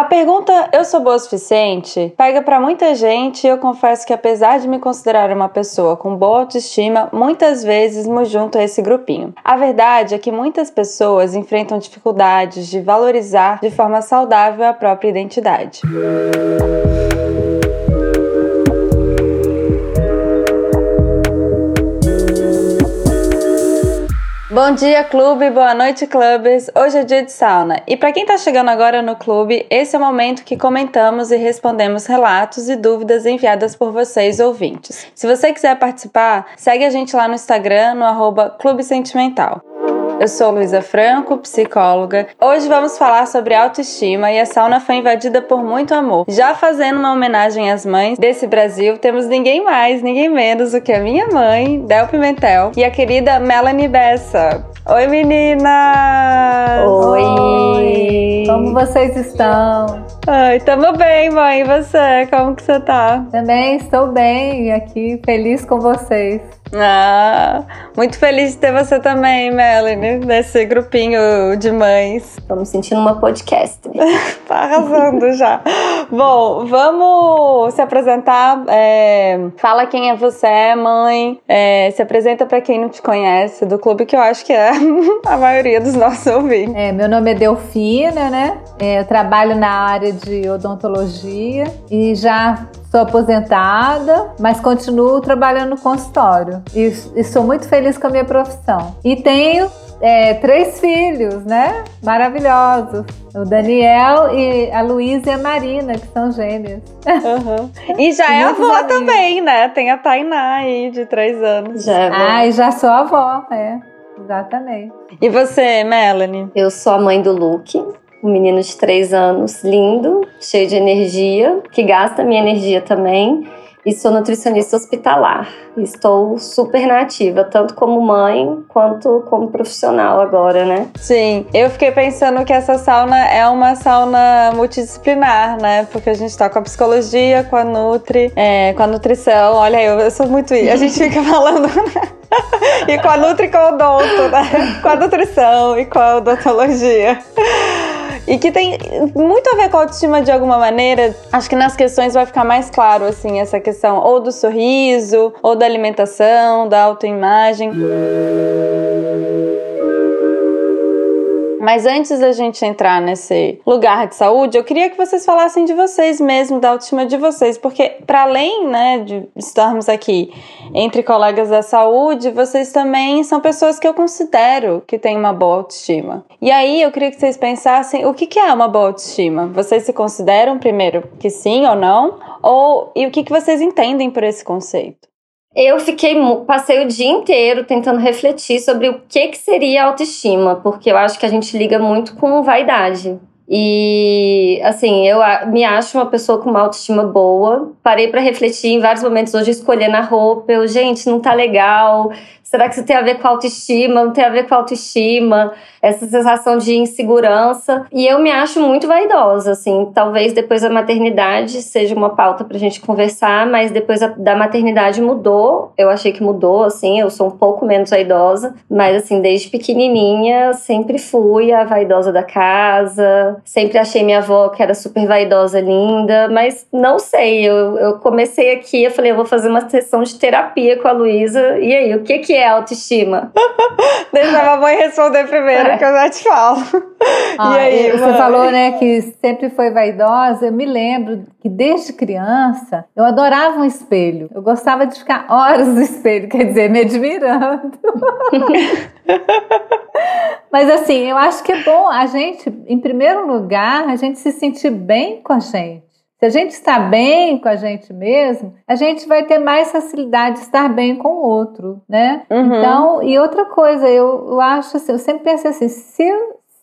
A pergunta eu sou boa o suficiente pega para muita gente e eu confesso que apesar de me considerar uma pessoa com boa autoestima, muitas vezes me junto a esse grupinho. A verdade é que muitas pessoas enfrentam dificuldades de valorizar de forma saudável a própria identidade. Bom dia, clube! Boa noite, clubes! Hoje é dia de sauna. E para quem está chegando agora no clube, esse é o momento que comentamos e respondemos relatos e dúvidas enviadas por vocês, ouvintes. Se você quiser participar, segue a gente lá no Instagram, no arroba Clube Sentimental. Eu sou Luísa Franco, psicóloga. Hoje vamos falar sobre autoestima e a sauna foi invadida por muito amor. Já fazendo uma homenagem às mães desse Brasil, temos ninguém mais, ninguém menos do que a minha mãe, Del Pimentel, e a querida Melanie Bessa. Oi, meninas! Oi! Oi. Como vocês estão? Ai, tamo bem, mãe. E você? Como que você tá? Também estou bem aqui, feliz com vocês. Ah, muito feliz de ter você também, Melanie, nesse grupinho de mães. Tô me sentindo uma podcast. tá arrasando já. Bom, vamos se apresentar. É, fala quem é você, mãe. É, se apresenta para quem não te conhece, do clube que eu acho que é a maioria dos nossos ouvintes. É, meu nome é Delfina, né? É, eu trabalho na área de odontologia e já Sou aposentada, mas continuo trabalhando no consultório e, e sou muito feliz com a minha profissão. E tenho é, três filhos, né? Maravilhosos. O Daniel e a Luísa e a Marina, que são gêmeas. Uhum. E já é avó amigos. também, né? Tem a Tainá aí, de três anos. Já é avó. Ah, e já sou avó, é. Exatamente. E você, Melanie? Eu sou a mãe do Luke, um menino de três anos, lindo, cheio de energia, que gasta minha energia também. E sou nutricionista hospitalar. Estou super nativa, tanto como mãe quanto como profissional agora, né? Sim, eu fiquei pensando que essa sauna é uma sauna multidisciplinar, né? Porque a gente tá com a psicologia, com a Nutri, é, com a nutrição. Olha, eu, eu sou muito. A gente fica falando. Né? e com a Nutri com o odonto, né? Com a nutrição e com a odontologia. E que tem muito a ver com a autoestima de alguma maneira. Acho que nas questões vai ficar mais claro, assim, essa questão ou do sorriso, ou da alimentação, da autoimagem. Mas antes da gente entrar nesse lugar de saúde, eu queria que vocês falassem de vocês mesmo, da autoestima de vocês, porque para além, né, de estarmos aqui entre colegas da saúde, vocês também são pessoas que eu considero que têm uma boa autoestima. E aí eu queria que vocês pensassem o que, é uma boa autoestima. Vocês se consideram primeiro que sim ou não? Ou e o que vocês entendem por esse conceito? Eu fiquei, passei o dia inteiro tentando refletir sobre o que, que seria autoestima, porque eu acho que a gente liga muito com vaidade. E, assim, eu me acho uma pessoa com uma autoestima boa. Parei para refletir em vários momentos hoje, escolhendo a roupa. Eu, gente, não tá legal. Será que isso tem a ver com autoestima? Não tem a ver com autoestima? Essa sensação de insegurança. E eu me acho muito vaidosa, assim. Talvez depois da maternidade seja uma pauta pra gente conversar, mas depois da maternidade mudou. Eu achei que mudou, assim. Eu sou um pouco menos vaidosa, mas, assim, desde pequenininha sempre fui a vaidosa da casa. Sempre achei minha avó que era super vaidosa, linda, mas não sei. Eu, eu comecei aqui, eu falei, eu vou fazer uma sessão de terapia com a Luísa. E aí, o que, que é é autoestima? Deixa a mamãe responder primeiro, é. que eu já te falo. Ah, e aí, você mãe? falou, né, que sempre foi vaidosa. Eu me lembro que desde criança eu adorava um espelho. Eu gostava de ficar horas no espelho, quer dizer, me admirando. Mas assim, eu acho que é bom a gente, em primeiro lugar, a gente se sentir bem com a gente. Se a gente está bem com a gente mesmo, a gente vai ter mais facilidade de estar bem com o outro, né? Uhum. Então, e outra coisa, eu, eu acho assim, eu sempre pensei assim, se,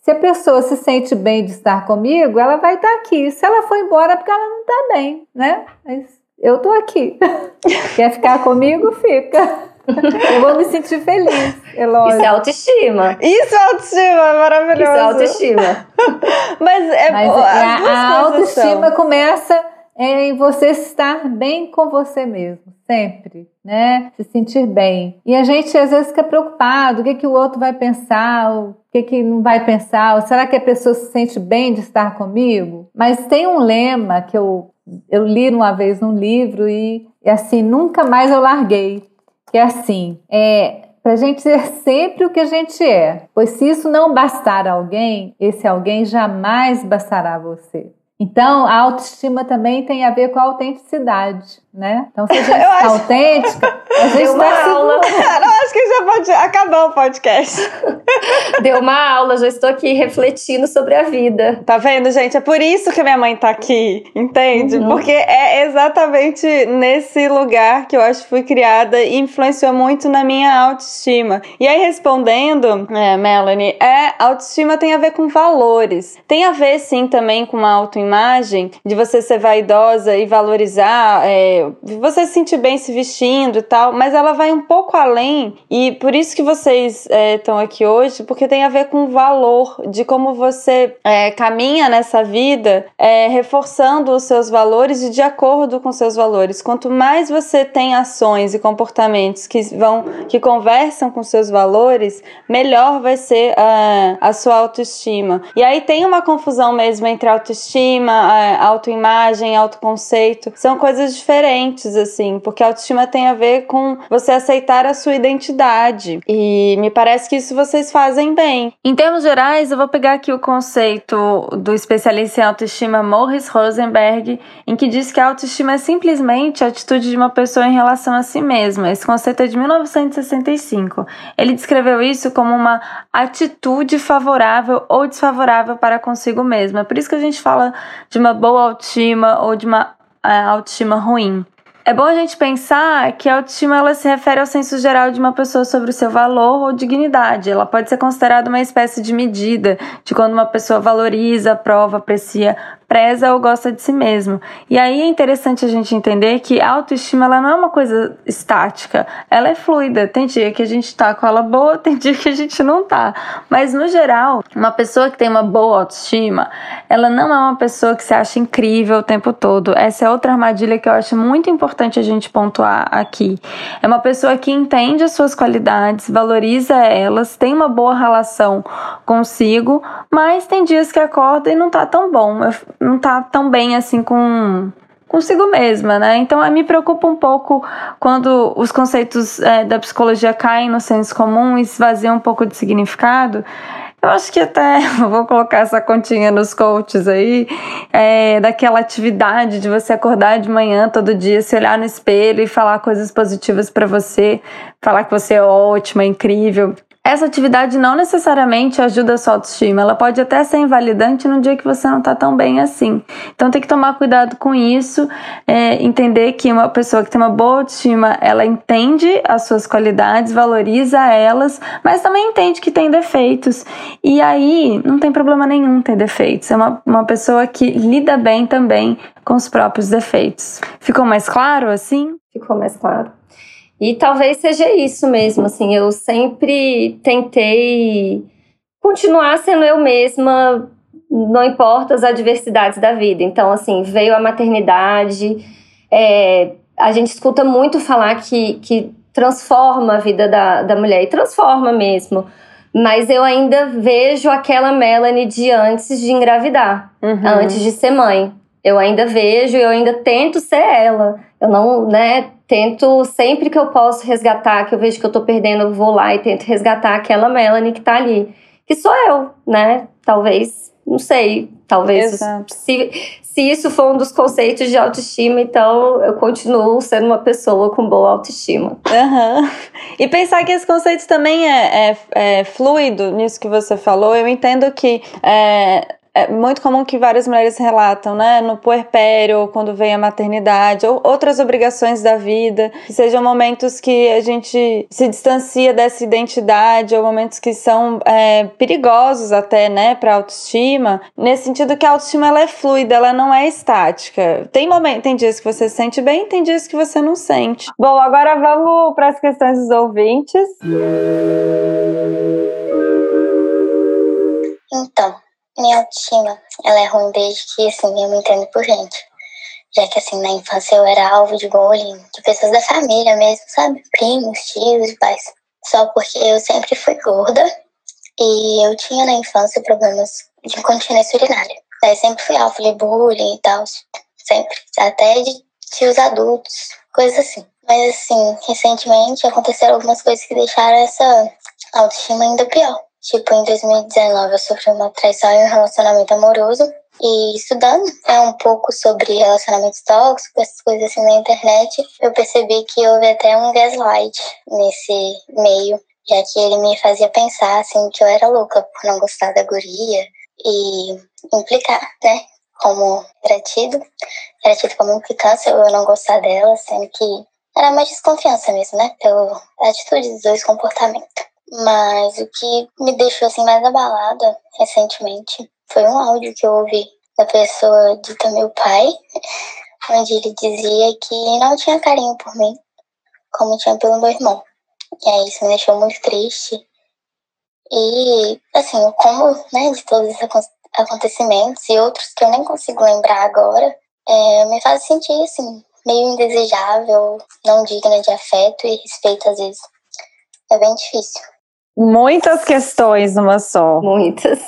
se a pessoa se sente bem de estar comigo, ela vai estar aqui. Se ela for embora, é porque ela não está bem, né? Mas eu tô aqui. Quer ficar comigo? Fica. Eu vou me sentir feliz, é lógico. Isso é autoestima. Isso é autoestima, maravilhoso. Isso é autoestima. Mas é Mas a, a autoestima são. começa é em você estar bem com você mesmo, sempre, né? Se sentir bem. E a gente às vezes fica preocupado, o que, que o outro vai pensar, o que, que não vai pensar, ou será que a pessoa se sente bem de estar comigo? Mas tem um lema que eu, eu li uma vez num livro e, e assim, nunca mais eu larguei. Que é assim, é, para a gente ser sempre o que a gente é. Pois se isso não bastar a alguém, esse alguém jamais bastará a você. Então, a autoestima também tem a ver com a autenticidade, né? Então, se a gente está acho... autêntica, a gente está aula. Cara, eu acho que já pode acabar o podcast. Deu uma aula, já estou aqui refletindo sobre a vida. Tá vendo, gente? É por isso que minha mãe tá aqui, entende? Uhum. Porque é exatamente nesse lugar que eu acho que fui criada e influenciou muito na minha autoestima. E aí, respondendo, é, Melanie, é, autoestima tem a ver com valores. Tem a ver, sim, também com uma autoimagem imagem, de você ser vaidosa e valorizar, é, você se sentir bem se vestindo e tal, mas ela vai um pouco além e por isso que vocês estão é, aqui hoje, porque tem a ver com o valor de como você é, caminha nessa vida, é, reforçando os seus valores e de acordo com seus valores. Quanto mais você tem ações e comportamentos que vão, que conversam com seus valores, melhor vai ser a, a sua autoestima. E aí tem uma confusão mesmo entre autoestima autoestima, autoimagem, autoconceito, são coisas diferentes, assim, porque autoestima tem a ver com você aceitar a sua identidade. E me parece que isso vocês fazem bem. Em termos gerais, eu vou pegar aqui o conceito do especialista em autoestima Morris Rosenberg, em que diz que a autoestima é simplesmente a atitude de uma pessoa em relação a si mesma. Esse conceito é de 1965. Ele descreveu isso como uma atitude favorável ou desfavorável para consigo mesma. Por isso que a gente fala de uma boa autoestima ou de uma é, autoestima ruim. É bom a gente pensar que a autoestima ela se refere ao senso geral de uma pessoa sobre o seu valor ou dignidade. Ela pode ser considerada uma espécie de medida de quando uma pessoa valoriza, aprova, aprecia preza ou gosta de si mesmo. E aí é interessante a gente entender que a autoestima ela não é uma coisa estática, ela é fluida. Tem dia que a gente tá com ela boa, tem dia que a gente não tá. Mas no geral, uma pessoa que tem uma boa autoestima, ela não é uma pessoa que se acha incrível o tempo todo. Essa é outra armadilha que eu acho muito importante a gente pontuar aqui. É uma pessoa que entende as suas qualidades, valoriza elas, tem uma boa relação consigo, mas tem dias que acorda e não tá tão bom. Eu não tá tão bem assim com consigo mesma, né? Então me preocupa um pouco quando os conceitos é, da psicologia caem no senso comum e esvaziam um pouco de significado. Eu acho que até vou colocar essa continha nos coaches aí, é, daquela atividade de você acordar de manhã todo dia, se olhar no espelho e falar coisas positivas para você, falar que você é ótima, incrível. Essa atividade não necessariamente ajuda a sua autoestima, ela pode até ser invalidante no dia que você não está tão bem assim. Então tem que tomar cuidado com isso, é, entender que uma pessoa que tem uma boa autoestima, ela entende as suas qualidades, valoriza elas, mas também entende que tem defeitos. E aí não tem problema nenhum ter defeitos. É uma, uma pessoa que lida bem também com os próprios defeitos. Ficou mais claro assim? Ficou mais claro. E talvez seja isso mesmo, assim, eu sempre tentei continuar sendo eu mesma, não importa as adversidades da vida. Então, assim, veio a maternidade, é, a gente escuta muito falar que, que transforma a vida da, da mulher, e transforma mesmo. Mas eu ainda vejo aquela Melanie de antes de engravidar, uhum. antes de ser mãe. Eu ainda vejo, eu ainda tento ser ela. Eu não, né, tento sempre que eu posso resgatar, que eu vejo que eu tô perdendo, eu vou lá e tento resgatar aquela Melanie que tá ali. Que sou eu, né? Talvez, não sei, talvez se, se isso for um dos conceitos de autoestima, então eu continuo sendo uma pessoa com boa autoestima. Uhum. E pensar que esse conceito também é, é, é, fluido nisso que você falou, eu entendo que é, é muito comum que várias mulheres relatam, né, no puerpério, quando vem a maternidade, ou outras obrigações da vida, que sejam momentos que a gente se distancia dessa identidade, ou momentos que são é, perigosos até, né, para autoestima, nesse sentido que a autoestima ela é fluida, ela não é estática. Tem momentos, tem dias que você se sente bem, tem dias que você não sente. Bom, agora vamos para as questões dos ouvintes. Então, minha autoestima, ela é ruim desde que, assim, eu me entendo por gente. já que assim, na infância eu era alvo de bullying de pessoas da família mesmo, sabe? Primos, tios, pais. Só porque eu sempre fui gorda e eu tinha na infância problemas de incontinência urinária. Daí sempre fui alvo de bullying e tal, sempre. Até de tios adultos, coisas assim. Mas assim, recentemente aconteceram algumas coisas que deixaram essa autoestima ainda pior. Tipo, em 2019 eu sofri uma traição em um relacionamento amoroso. E estudando é um pouco sobre relacionamentos tóxicos, essas coisas assim na internet, eu percebi que houve até um gaslight nesse meio, já que ele me fazia pensar assim que eu era louca por não gostar da guria e implicar, né? Como era tido, era tido como implicância eu não gostar dela, sendo que era mais desconfiança mesmo, né? Pela atitude dos dois comportamentos. Mas o que me deixou assim mais abalada recentemente foi um áudio que eu ouvi da pessoa dita meu pai, onde ele dizia que não tinha carinho por mim, como tinha pelo meu irmão. E aí isso me deixou muito triste. E, assim, como, né, de todos esses acontecimentos e outros que eu nem consigo lembrar agora, é, me faz sentir, assim, meio indesejável, não digna de afeto e respeito às vezes. É bem difícil. Muitas questões numa só. Muitas.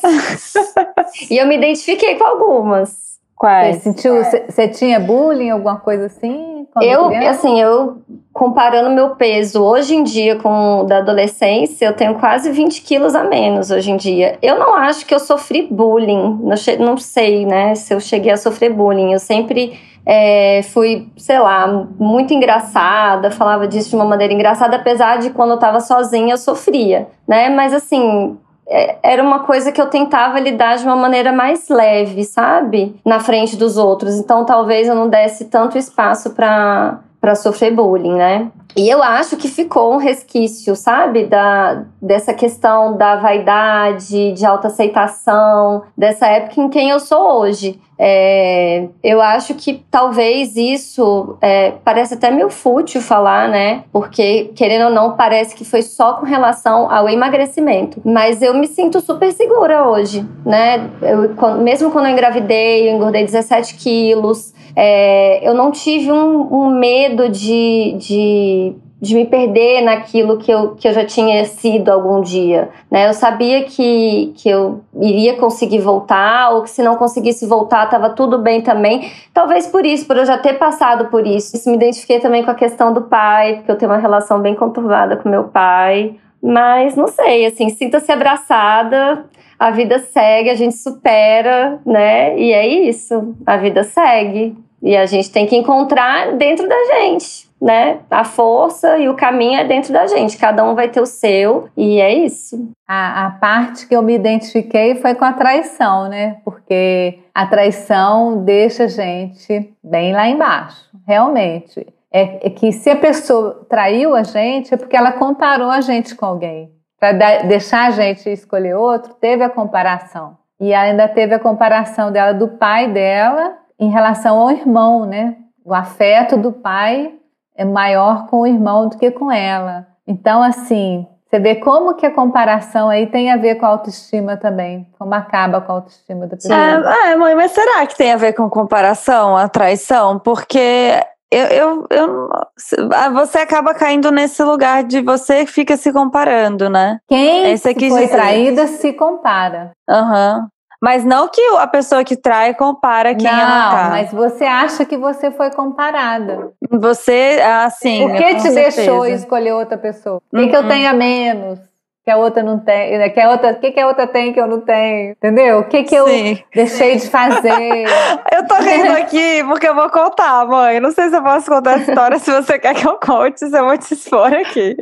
e eu me identifiquei com algumas. Quais? Você sentiu, você tinha bullying, alguma coisa assim? Eu, criança? assim, eu comparando meu peso hoje em dia com o da adolescência, eu tenho quase 20 quilos a menos hoje em dia. Eu não acho que eu sofri bullying, não, não sei, né, se eu cheguei a sofrer bullying. Eu sempre é, fui, sei lá, muito engraçada, falava disso de uma maneira engraçada, apesar de quando eu tava sozinha eu sofria, né? Mas assim, era uma coisa que eu tentava lidar de uma maneira mais leve, sabe? Na frente dos outros. Então talvez eu não desse tanto espaço para para sofrer bullying, né? E eu acho que ficou um resquício, sabe, da, dessa questão da vaidade, de autoaceitação, dessa época em quem eu sou hoje. É, eu acho que talvez isso é, parece até meio fútil falar, né? Porque, querendo ou não, parece que foi só com relação ao emagrecimento. Mas eu me sinto super segura hoje, né? Eu, quando, mesmo quando eu engravidei, eu engordei 17 quilos. É, eu não tive um, um medo de, de de me perder naquilo que eu, que eu já tinha sido algum dia. Né? Eu sabia que, que eu iria conseguir voltar, ou que se não conseguisse voltar, estava tudo bem também. Talvez por isso, por eu já ter passado por isso. Isso me identifiquei também com a questão do pai, porque eu tenho uma relação bem conturbada com meu pai. Mas não sei, assim, sinta-se abraçada, a vida segue, a gente supera, né? E é isso, a vida segue. E a gente tem que encontrar dentro da gente né? A força e o caminho é dentro da gente. Cada um vai ter o seu e é isso. A, a parte que eu me identifiquei foi com a traição, né? Porque a traição deixa a gente bem lá embaixo, realmente. É, é que se a pessoa traiu a gente, é porque ela comparou a gente com alguém. Para deixar a gente escolher outro, teve a comparação. E ainda teve a comparação dela do pai dela em relação ao irmão, né? O afeto do pai é maior com o irmão do que com ela. Então, assim, você vê como que a comparação aí tem a ver com a autoestima também, como acaba com a autoestima da pessoa. É, é mãe, mas será que tem a ver com comparação, a traição? Porque eu, eu, eu, você acaba caindo nesse lugar de você fica se comparando, né? Quem Esse aqui foi traída se compara. Aham. Uhum. Mas não que a pessoa que trai compara quem não, ela tá. mas você acha que você foi comparada. Você, assim. Por que te certeza. deixou escolher outra pessoa? O que, que eu uhum. tenho a menos? Que a outra não tem, né? que a outra, o que, que a outra tem que eu não tenho, entendeu? O que que eu Sim. deixei de fazer? eu tô rindo aqui porque eu vou contar, mãe. Não sei se eu posso contar a história, se você quer que eu conte, se eu vou te expor aqui.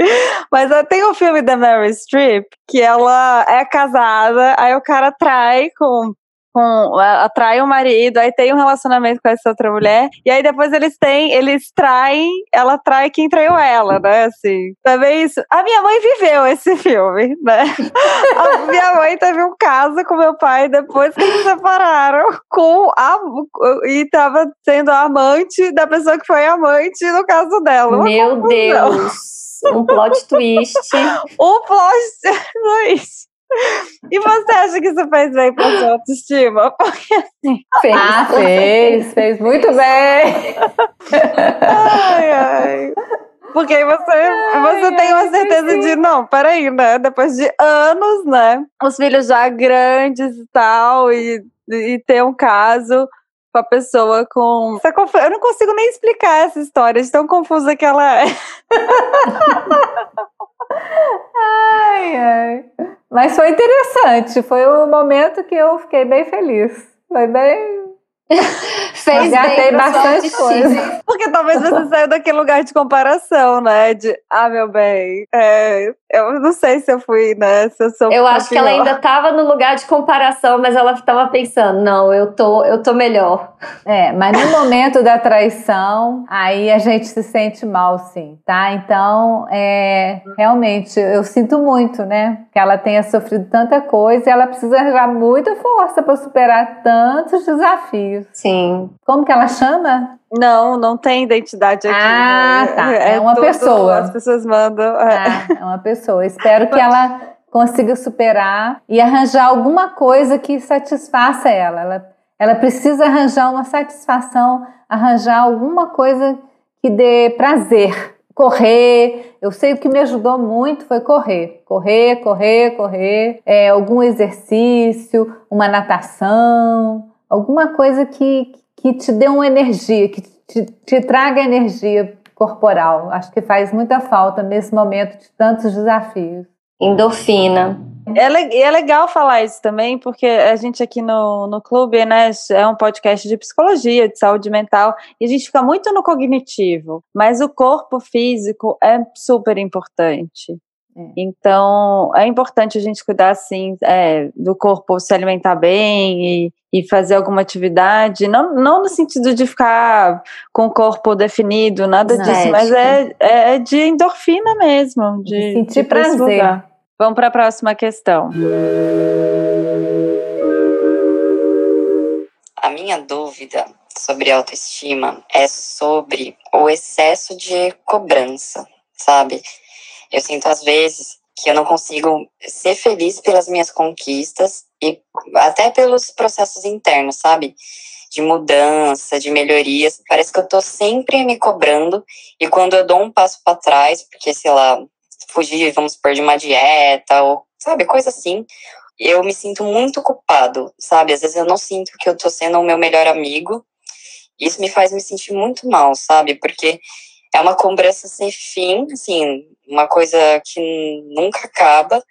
Mas tem um filme da Mary Streep que ela é casada, aí o cara trai com com atrai o marido, aí tem um relacionamento com essa outra mulher, e aí depois eles têm, eles traem, ela trai quem traiu ela, né? Assim, também isso. A minha mãe viveu esse filme, né? a minha mãe teve um caso com meu pai depois que eles separaram com a e tava sendo a amante da pessoa que foi amante no caso dela. Meu Deus! Um plot twist. um plot twist. E você acha que isso fez bem para sua autoestima? Porque assim. Fez, ah, fez, fez muito bem. Ai, ai. Porque aí você, ai, você tem uma certeza de, não, peraí, né? Depois de anos, né? Os filhos já grandes e tal, e, e ter um caso com a pessoa com. Eu não consigo nem explicar essa história, de tão confusa que ela é. Ai, ai. Mas foi interessante, foi um momento que eu fiquei bem feliz. Foi bem Fez bem bastante coisa. Porque talvez você saiu daquele lugar de comparação, né? De, ah, meu bem, é, eu não sei se eu fui, né? Se eu sou Eu acho que ela ainda estava no lugar de comparação, mas ela estava pensando, não, eu tô, eu tô melhor. É, mas no momento da traição, aí a gente se sente mal, sim, tá? Então, é, realmente, eu sinto muito, né? Que ela tenha sofrido tanta coisa e ela precisa arranjar muita força para superar tantos desafios. Sim. Como que ela chama? Não, não tem identidade aqui. Ah, né? tá. É, é uma tudo, pessoa. As pessoas mandam. É. Ah, é uma pessoa. Espero que ela consiga superar e arranjar alguma coisa que satisfaça ela. Ela, ela precisa arranjar uma satisfação, arranjar alguma coisa que dê prazer. Correr, eu sei o que me ajudou muito foi correr, correr, correr, correr, é, algum exercício, uma natação, alguma coisa que, que te dê uma energia, que te, te traga energia corporal. Acho que faz muita falta nesse momento de tantos desafios. Endorfina. É, é legal falar isso também, porque a gente aqui no, no clube, né, é um podcast de psicologia, de saúde mental, e a gente fica muito no cognitivo, mas o corpo físico é super importante. É. Então, é importante a gente cuidar, assim, é, do corpo se alimentar bem e, e, fazer alguma atividade, não, não no sentido de ficar com o corpo definido, nada não, disso, é, mas é, é de endorfina mesmo, de, sentir de prazer. Vamos para a próxima questão. A minha dúvida sobre autoestima é sobre o excesso de cobrança, sabe? Eu sinto às vezes que eu não consigo ser feliz pelas minhas conquistas e até pelos processos internos, sabe? De mudança, de melhorias. Parece que eu tô sempre me cobrando e quando eu dou um passo para trás, porque sei lá, fugir, vamos supor, de uma dieta ou, sabe, coisa assim, eu me sinto muito culpado, sabe? Às vezes eu não sinto que eu tô sendo o meu melhor amigo. Isso me faz me sentir muito mal, sabe? Porque é uma cobrança sem fim, assim, uma coisa que nunca acaba,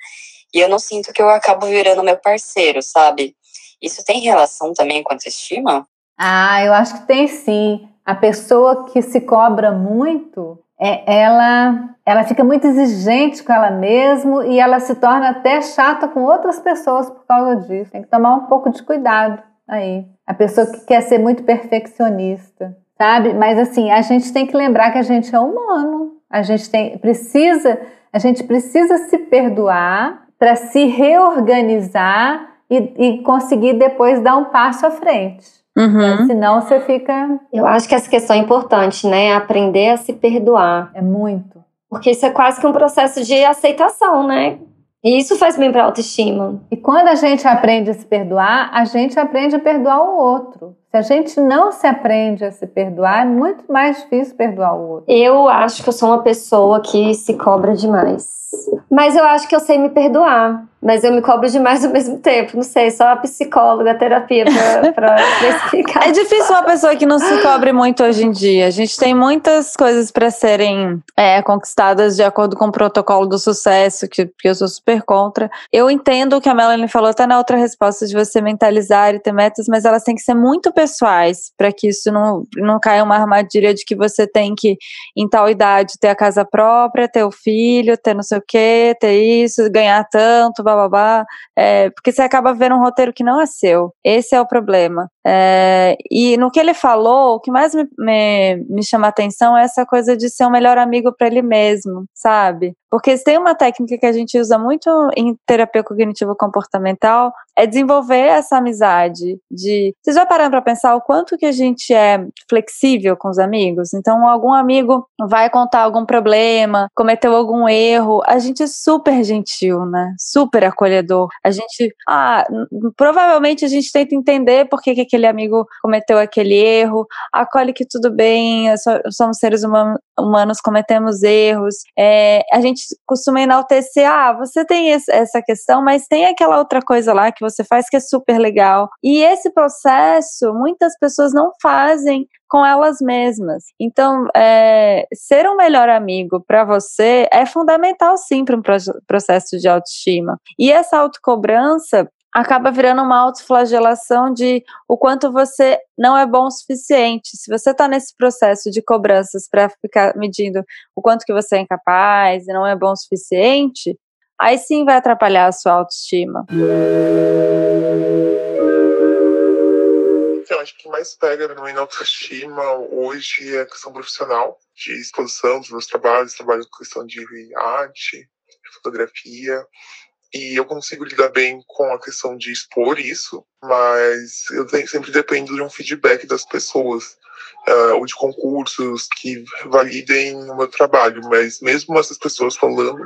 e eu não sinto que eu acabo virando meu parceiro, sabe? Isso tem relação também com a autoestima? Ah, eu acho que tem sim. A pessoa que se cobra muito, é, ela, ela fica muito exigente com ela mesma e ela se torna até chata com outras pessoas por causa disso. Tem que tomar um pouco de cuidado aí. A pessoa que quer ser muito perfeccionista sabe? Mas assim, a gente tem que lembrar que a gente é humano. A gente tem, precisa, a gente precisa se perdoar para se reorganizar e, e, conseguir depois dar um passo à frente. Uhum. Senão você fica. Eu acho que essa questão é importante, né? Aprender a se perdoar. É muito. Porque isso é quase que um processo de aceitação, né? E isso faz bem para a autoestima. E quando a gente aprende a se perdoar, a gente aprende a perdoar o outro. Se a gente não se aprende a se perdoar, é muito mais difícil perdoar o outro. Eu acho que eu sou uma pessoa que se cobra demais. Mas eu acho que eu sei me perdoar. Mas eu me cobro demais ao mesmo tempo. Não sei, só a psicóloga, a terapia pra, pra, explicar. É difícil uma pessoa que não se cobre muito hoje em dia. A gente tem muitas coisas para serem é, conquistadas de acordo com o protocolo do sucesso, que, que eu sou super contra. Eu entendo o que a Melanie falou até na outra resposta de você mentalizar e ter metas, mas elas têm que ser muito pessoais para que isso não, não caia uma armadilha de que você tem que, em tal idade, ter a casa própria, ter o filho, ter não sei o quê, ter isso, ganhar tanto, blá, é, porque você acaba vendo um roteiro que não é seu. Esse é o problema. É, e no que ele falou, o que mais me, me, me chama atenção é essa coisa de ser um melhor amigo para ele mesmo, sabe? Porque tem uma técnica que a gente usa muito em terapia cognitivo comportamental, é desenvolver essa amizade de vocês já pararam para pensar o quanto que a gente é flexível com os amigos? Então, algum amigo vai contar algum problema, cometeu algum erro, a gente é super gentil, né? Super acolhedor. A gente, ah, provavelmente a gente tenta entender por que, que aquele amigo cometeu aquele erro, acolhe que tudo bem, somos seres humanos, cometemos erros. É, a gente costuma enaltecer, ah, você tem essa questão, mas tem aquela outra coisa lá que você faz que é super legal. E esse processo, muitas pessoas não fazem com elas mesmas. Então, é, ser um melhor amigo para você é fundamental sim para um processo de autoestima. E essa autocobrança acaba virando uma autoflagelação de o quanto você não é bom o suficiente. Se você está nesse processo de cobranças para ficar medindo o quanto que você é incapaz e não é bom o suficiente, aí sim vai atrapalhar a sua autoestima. Então, acho que mais pega no na autoestima hoje é a questão profissional, de exposição dos meus trabalhos, trabalho com questão de arte, fotografia, e eu consigo lidar bem com a questão de expor isso, mas eu sempre dependo de um feedback das pessoas, uh, ou de concursos que validem o meu trabalho, mas mesmo essas pessoas falando,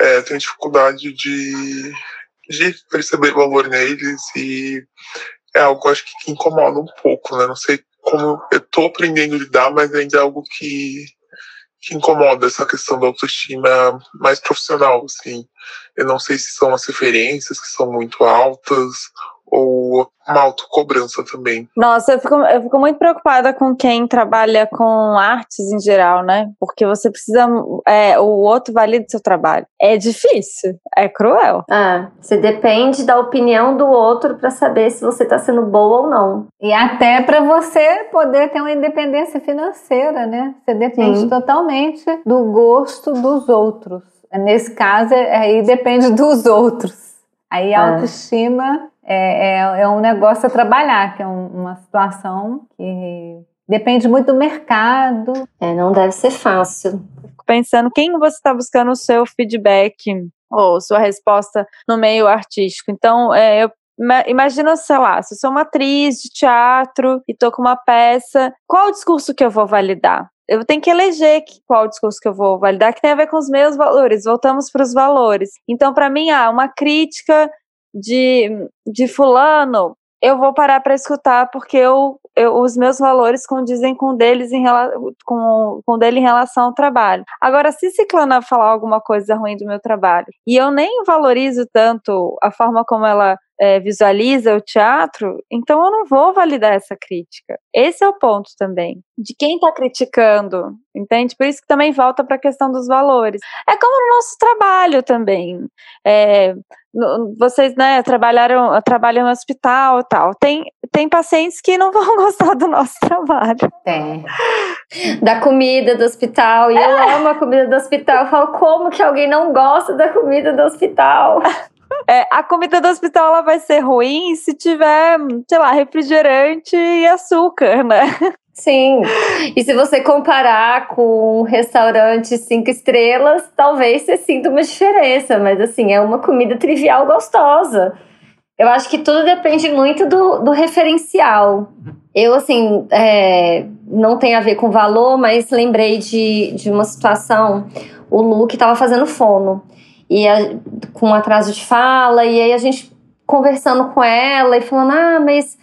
é, tenho dificuldade de, de perceber valor neles e é algo acho que incomoda um pouco, né? Não sei como eu tô aprendendo a lidar, mas ainda é algo que que incomoda essa questão da autoestima mais profissional, assim. Eu não sei se são as referências que são muito altas ou uma autocobrança também. Nossa, eu fico, eu fico muito preocupada com quem trabalha com artes em geral, né? Porque você precisa. É, o outro valida seu trabalho. É difícil, é cruel. Ah, você depende da opinião do outro para saber se você está sendo boa ou não. E até para você poder ter uma independência financeira, né? Você depende Sim. totalmente do gosto dos outros. Nesse caso, é, aí depende dos outros. Aí a é. autoestima é, é, é um negócio a trabalhar, que é um, uma situação que depende muito do mercado. É, não deve ser fácil. Fico pensando quem você está buscando o seu feedback ou sua resposta no meio artístico. Então, é, eu Imagina, sei lá, se eu sou uma atriz de teatro e tô com uma peça, qual o discurso que eu vou validar? Eu tenho que eleger qual o discurso que eu vou validar, que tem a ver com os meus valores. Voltamos para os valores. Então, para mim, ah, uma crítica de, de fulano, eu vou parar para escutar porque eu, eu, os meus valores condizem com deles em com, com dele em relação ao trabalho. Agora, se Ciclana falar alguma coisa ruim do meu trabalho e eu nem valorizo tanto a forma como ela é, visualiza o teatro, então eu não vou validar essa crítica. Esse é o ponto também. De quem está criticando, entende? Por isso que também volta para a questão dos valores. É como no nosso trabalho também. É, vocês, né, trabalharam, trabalham no hospital e tal. Tem, tem pacientes que não vão gostar do nosso trabalho. Tem. Da comida do hospital. E é. eu amo a comida do hospital. Eu falo, como que alguém não gosta da comida do hospital? É, a comida do hospital ela vai ser ruim se tiver, sei lá, refrigerante e açúcar, né? Sim. E se você comparar com um restaurante cinco estrelas, talvez você sinta uma diferença, mas assim, é uma comida trivial gostosa. Eu acho que tudo depende muito do, do referencial. Eu, assim, é, não tem a ver com valor, mas lembrei de, de uma situação. O Luke estava fazendo fono e a, com atraso de fala, e aí a gente conversando com ela e falando: ah, mas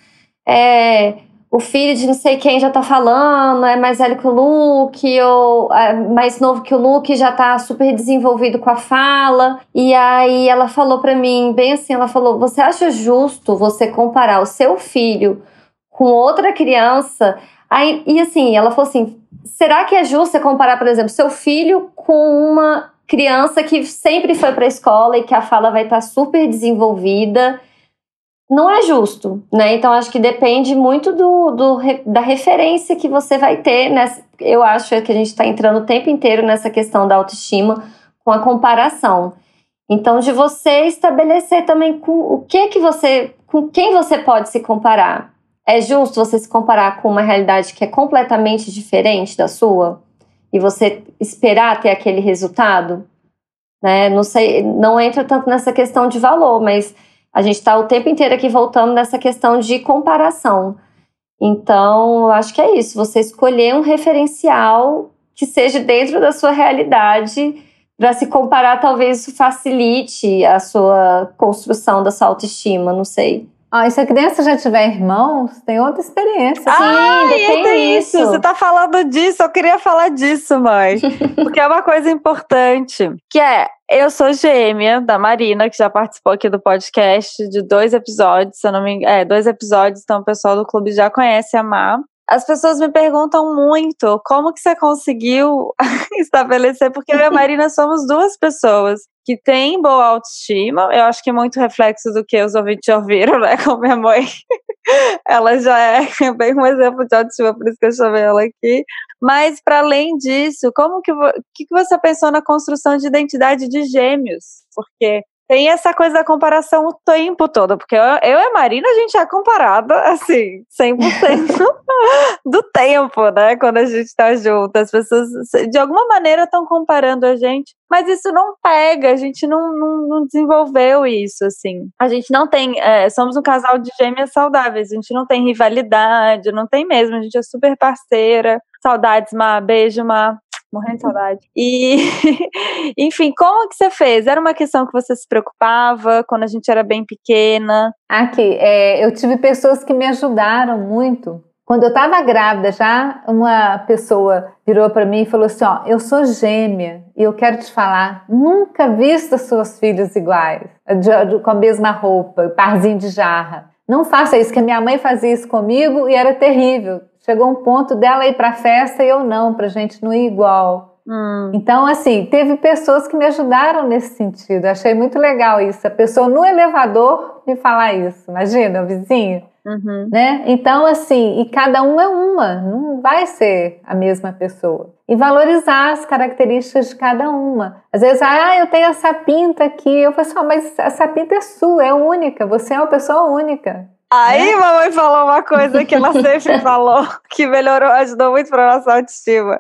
é, o filho de não sei quem já tá falando, é mais velho que o Luke, ou é mais novo que o Luke, já tá super desenvolvido com a fala. E aí ela falou para mim, bem assim: ela falou, você acha justo você comparar o seu filho com outra criança? Aí, e assim, ela falou assim: será que é justo você comparar, por exemplo, seu filho com uma criança que sempre foi para escola e que a fala vai estar tá super desenvolvida, não é justo, né? Então acho que depende muito do, do da referência que você vai ter. Nessa, eu acho que a gente está entrando o tempo inteiro nessa questão da autoestima com a comparação. Então de você estabelecer também com o que que você, com quem você pode se comparar. É justo você se comparar com uma realidade que é completamente diferente da sua? e você esperar ter aquele resultado? né? Não sei, não entra tanto nessa questão de valor, mas a gente está o tempo inteiro aqui voltando nessa questão de comparação. Então, eu acho que é isso. Você escolher um referencial que seja dentro da sua realidade para se comparar, talvez isso facilite a sua construção da sua autoestima, não sei. Ah, e se a criança já tiver irmãos, tem outra experiência. Sim, ah, tem isso. isso. Você tá falando disso, eu queria falar disso, mãe. porque é uma coisa importante. Que é, eu sou gêmea da Marina, que já participou aqui do podcast de dois episódios, se eu não me engano. É, dois episódios, então o pessoal do clube já conhece a Má. As pessoas me perguntam muito como que você conseguiu estabelecer, porque eu e a Marina somos duas pessoas que têm boa autoestima. Eu acho que é muito reflexo do que os ouvintes ouviram, né? Com minha mãe. ela já é bem um exemplo de autoestima, por isso que eu chamei ela aqui. Mas, para além disso, como que, que você pensou na construção de identidade de gêmeos? Porque tem essa coisa da comparação o tempo todo, porque eu, eu e a Marina, a gente é comparada, assim, 100% do tempo, né? Quando a gente tá junto. As pessoas, de alguma maneira, estão comparando a gente, mas isso não pega, a gente não, não, não desenvolveu isso, assim. A gente não tem, é, somos um casal de gêmeas saudáveis, a gente não tem rivalidade, não tem mesmo, a gente é super parceira. Saudades, Má, beijo, Má morrendo de saudade. E, enfim, como que você fez? Era uma questão que você se preocupava quando a gente era bem pequena? Aqui, é, eu tive pessoas que me ajudaram muito. Quando eu estava grávida já, uma pessoa virou para mim e falou assim: Ó, eu sou gêmea e eu quero te falar, nunca vista suas filhas iguais, com a mesma roupa, parzinho de jarra. Não faça isso, que a minha mãe fazia isso comigo e era terrível. Chegou um ponto dela ir para a festa e eu não, para gente não ir igual. Hum. Então, assim, teve pessoas que me ajudaram nesse sentido. Achei muito legal isso. A pessoa no elevador me falar isso. Imagina, o vizinho. Uhum. Né? Então, assim, e cada um é uma, não vai ser a mesma pessoa. E valorizar as características de cada uma. Às vezes, ah, eu tenho essa pinta aqui. Eu falo assim, oh, mas essa pinta é sua, é única, você é uma pessoa única. Aí né? mamãe falou uma coisa que ela sempre falou, que melhorou, ajudou muito para nossa autoestima.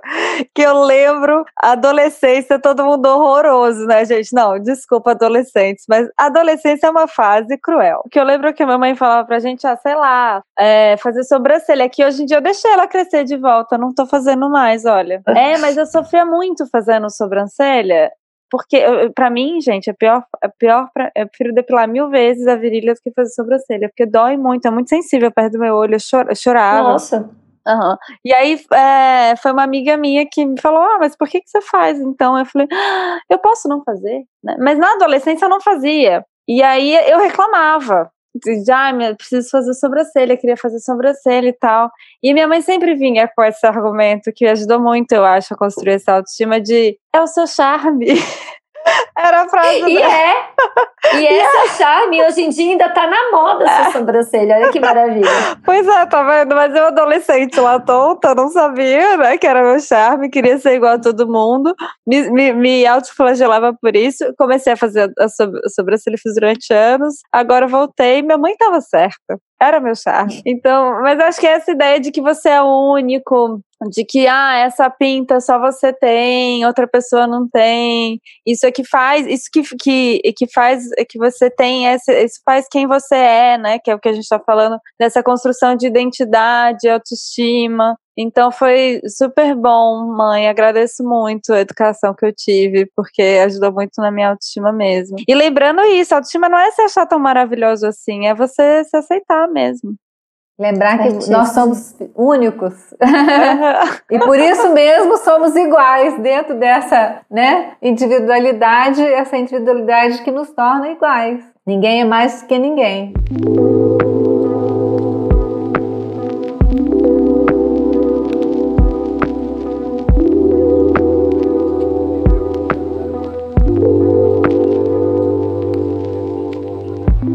Que eu lembro, adolescência, todo mundo horroroso, né, gente? Não, desculpa, adolescentes, mas adolescência é uma fase cruel. Que eu lembro que a mamãe falava pra gente, ah, sei lá, é, fazer sobrancelha. Que hoje em dia eu deixei ela crescer de volta, não tô fazendo mais, olha. É, mas eu sofria muito fazendo sobrancelha. Porque, para mim, gente, é pior, é pior pra, eu prefiro depilar mil vezes a virilha do que fazer sobrancelha, porque dói muito, é muito sensível perto do meu olho, eu, chor, eu chorava. Nossa. Uhum. E aí é, foi uma amiga minha que me falou: Ah, mas por que, que você faz? Então eu falei: ah, Eu posso não fazer. Né? Mas na adolescência eu não fazia. E aí eu reclamava já ah, preciso fazer sobrancelha, queria fazer sobrancelha e tal. E minha mãe sempre vinha com esse argumento que ajudou muito, eu acho, a construir essa autoestima de é o seu charme. Era a frase. E dela. é. E essa charme hoje em dia ainda tá na moda essa é. sobrancelha. Olha que maravilha. Pois é, tá vendo? Mas eu, adolescente lá tonta, não sabia, né? Que era meu charme, queria ser igual a todo mundo. Me, me, me autoflagelava por isso. Comecei a fazer a sobrancelha fiz durante anos. Agora voltei. Minha mãe tava certa. Era meu charme. Então, mas acho que essa ideia de que você é único, de que ah, essa pinta só você tem, outra pessoa não tem. Isso é que faz, isso que, que, que faz que você tem esse, isso faz quem você é, né? Que é o que a gente está falando dessa construção de identidade, autoestima. Então foi super bom, mãe. Agradeço muito a educação que eu tive, porque ajudou muito na minha autoestima mesmo. E lembrando isso, autoestima não é se achar tão maravilhoso assim, é você se aceitar mesmo. Lembrar que nós somos únicos. e por isso mesmo somos iguais dentro dessa né, individualidade, essa individualidade que nos torna iguais. Ninguém é mais que ninguém.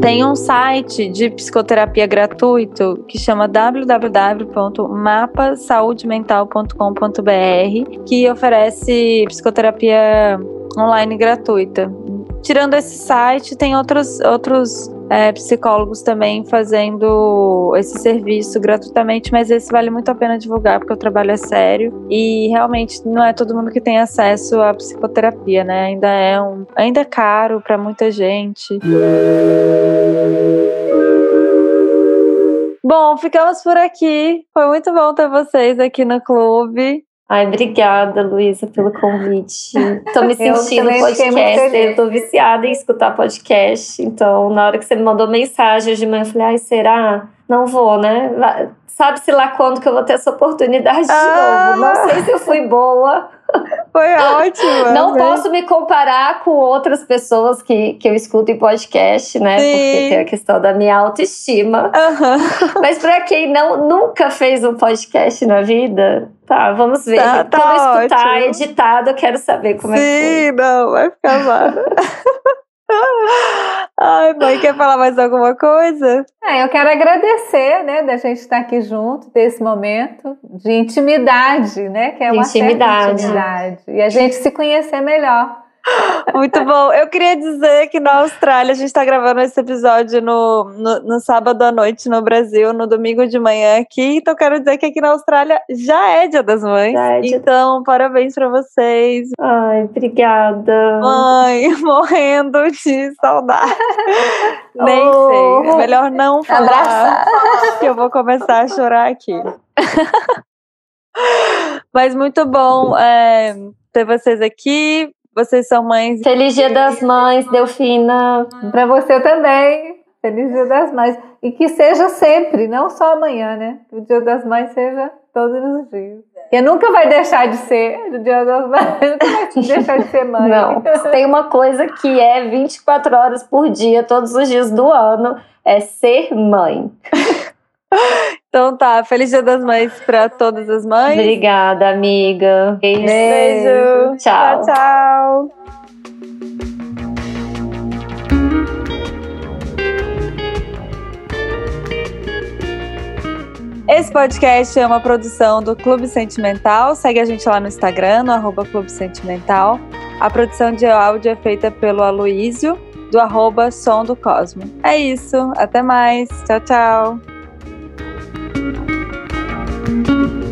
Tem um site de psicoterapia gratuito que chama www.mapasaudemental.com.br que oferece psicoterapia online gratuita. Tirando esse site, tem outros, outros é, psicólogos também fazendo esse serviço gratuitamente, mas esse vale muito a pena divulgar porque o trabalho é sério e realmente não é todo mundo que tem acesso à psicoterapia, né? Ainda é um, ainda é caro para muita gente. Bom, ficamos por aqui. Foi muito bom ter vocês aqui no clube. Ai, obrigada, Luísa, pelo convite. Tô me sentindo podcast. Eu tô viciada em escutar podcast. Então, na hora que você me mandou mensagem de manhã, eu falei, ai, será? Não vou, né? Sabe-se lá quando que eu vou ter essa oportunidade de ah. novo. Não sei se eu fui boa. Foi ótimo. Não posso me comparar com outras pessoas que, que eu escuto em podcast, né? Sim. Porque tem a questão da minha autoestima. Uhum. Mas para quem não, nunca fez um podcast na vida, tá, vamos ver. Tá, tá Quando eu escutar ótimo. editado, eu quero saber como Sim, é que foi. Sim, não, vai ficar mal. Ai, mãe, quer falar mais alguma coisa? É, eu quero agradecer, né, da gente estar aqui junto, ter esse momento de intimidade, né, que é uma intimidade. intimidade. E a gente se conhecer melhor. Muito bom. Eu queria dizer que na Austrália, a gente está gravando esse episódio no, no, no, sábado à noite no Brasil, no domingo de manhã aqui. Então, quero dizer que aqui na Austrália já é Dia das Mães. É dia... Então, parabéns para vocês. Ai, obrigada. Mãe, morrendo de saudade. Nem oh. sei. Melhor não falar. Abraçar. Que eu vou começar a chorar aqui. Mas muito bom é, ter vocês aqui. Vocês são mães. Feliz Dia das Mães, Delfina. Para você também. Feliz Dia das Mães. E que seja sempre, não só amanhã, né? Que o Dia das Mães seja todos os dias. E nunca vai deixar de ser o Dia das Mães. Nunca vai deixar de ser mãe. Não. Tem uma coisa que é 24 horas por dia, todos os dias do ano, é ser mãe. Então tá, feliz Dia das Mães para todas as mães. Obrigada, amiga. Beijo. Beijo. Tchau. Tchau. Esse podcast é uma produção do Clube Sentimental. Segue a gente lá no Instagram, no arroba Clube Sentimental. A produção de áudio é feita pelo Aloísio, do arroba Som do Cosmo. É isso, até mais. Tchau, tchau. Thank you.